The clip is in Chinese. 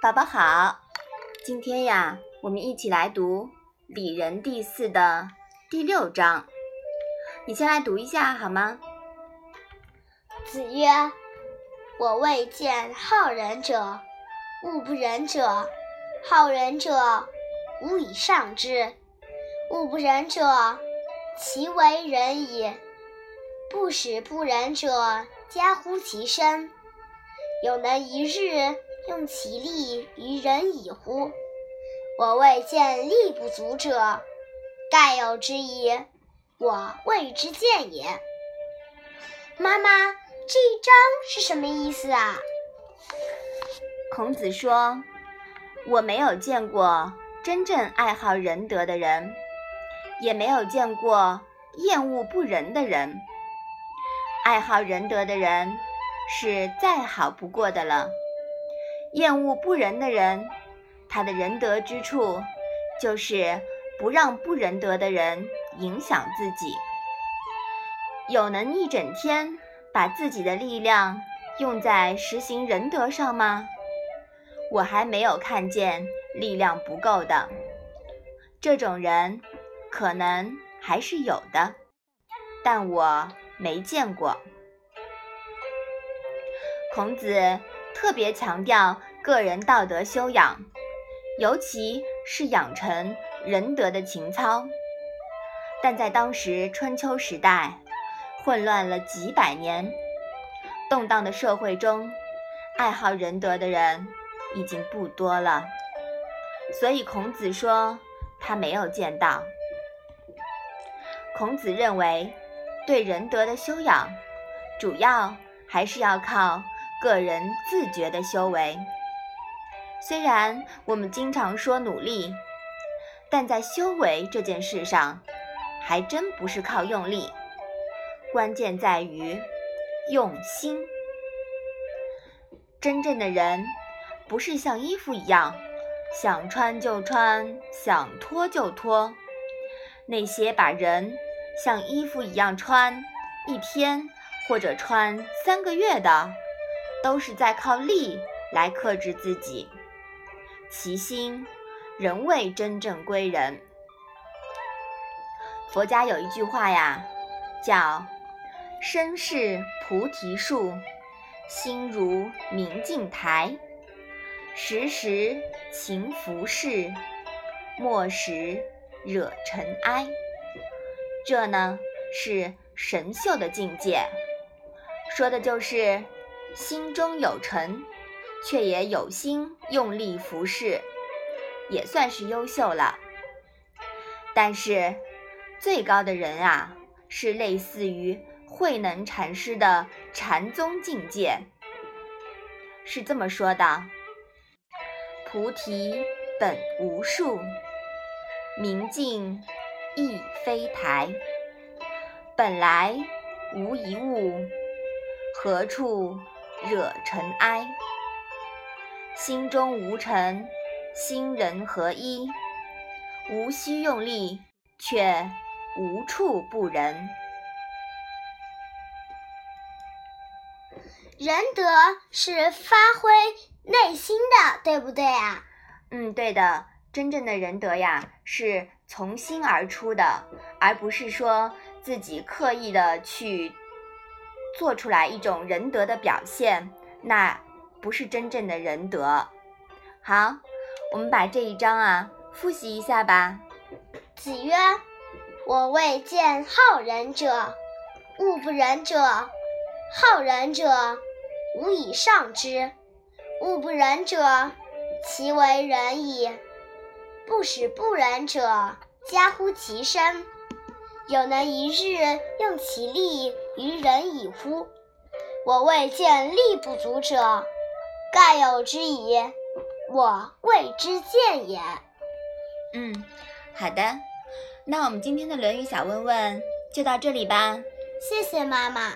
宝宝好，今天呀，我们一起来读《礼仁》第四的第六章。你先来读一下好吗？子曰：“我未见好仁者，恶不仁者。好仁者，无以上之；恶不仁者，其为仁矣。不使不仁者，加乎其身。有能一日。”用其力于人矣乎？我未见力不足者，盖有之矣，我未之见也。妈妈，这一章是什么意思啊？孔子说：“我没有见过真正爱好仁德的人，也没有见过厌恶不仁的人。爱好仁德的人，是再好不过的了。”厌恶不仁的人，他的仁德之处，就是不让不仁德的人影响自己。有能一整天把自己的力量用在实行仁德上吗？我还没有看见力量不够的。这种人可能还是有的，但我没见过。孔子。特别强调个人道德修养，尤其是养成仁德的情操。但在当时春秋时代，混乱了几百年、动荡的社会中，爱好仁德的人已经不多了。所以孔子说他没有见到。孔子认为，对仁德的修养，主要还是要靠。个人自觉的修为，虽然我们经常说努力，但在修为这件事上，还真不是靠用力，关键在于用心。真正的人，不是像衣服一样，想穿就穿，想脱就脱。那些把人像衣服一样穿一天或者穿三个月的。都是在靠力来克制自己，其心仍未真正归人。佛家有一句话呀，叫“身是菩提树，心如明镜台，时时勤拂拭，莫使惹尘埃”。这呢是神秀的境界，说的就是。心中有尘，却也有心用力服侍，也算是优秀了。但是，最高的人啊，是类似于慧能禅师的禅宗境界，是这么说的：“菩提本无树，明镜亦非台，本来无一物，何处？”惹尘埃，心中无尘，心人合一，无需用力，却无处不仁。仁德是发挥内心的，对不对啊？嗯，对的。真正的仁德呀，是从心而出的，而不是说自己刻意的去。做出来一种仁德的表现，那不是真正的仁德。好，我们把这一章啊复习一下吧。子曰：“我未见好仁者，恶不仁者。好仁者，无以上之；恶不仁者，其为仁矣。不使不仁者，加乎其身。有能一日用其力。”于人矣乎？我未见力不足者，盖有之矣，我未之见也。嗯，好的，那我们今天的《论语》小问问就到这里吧。谢谢妈妈。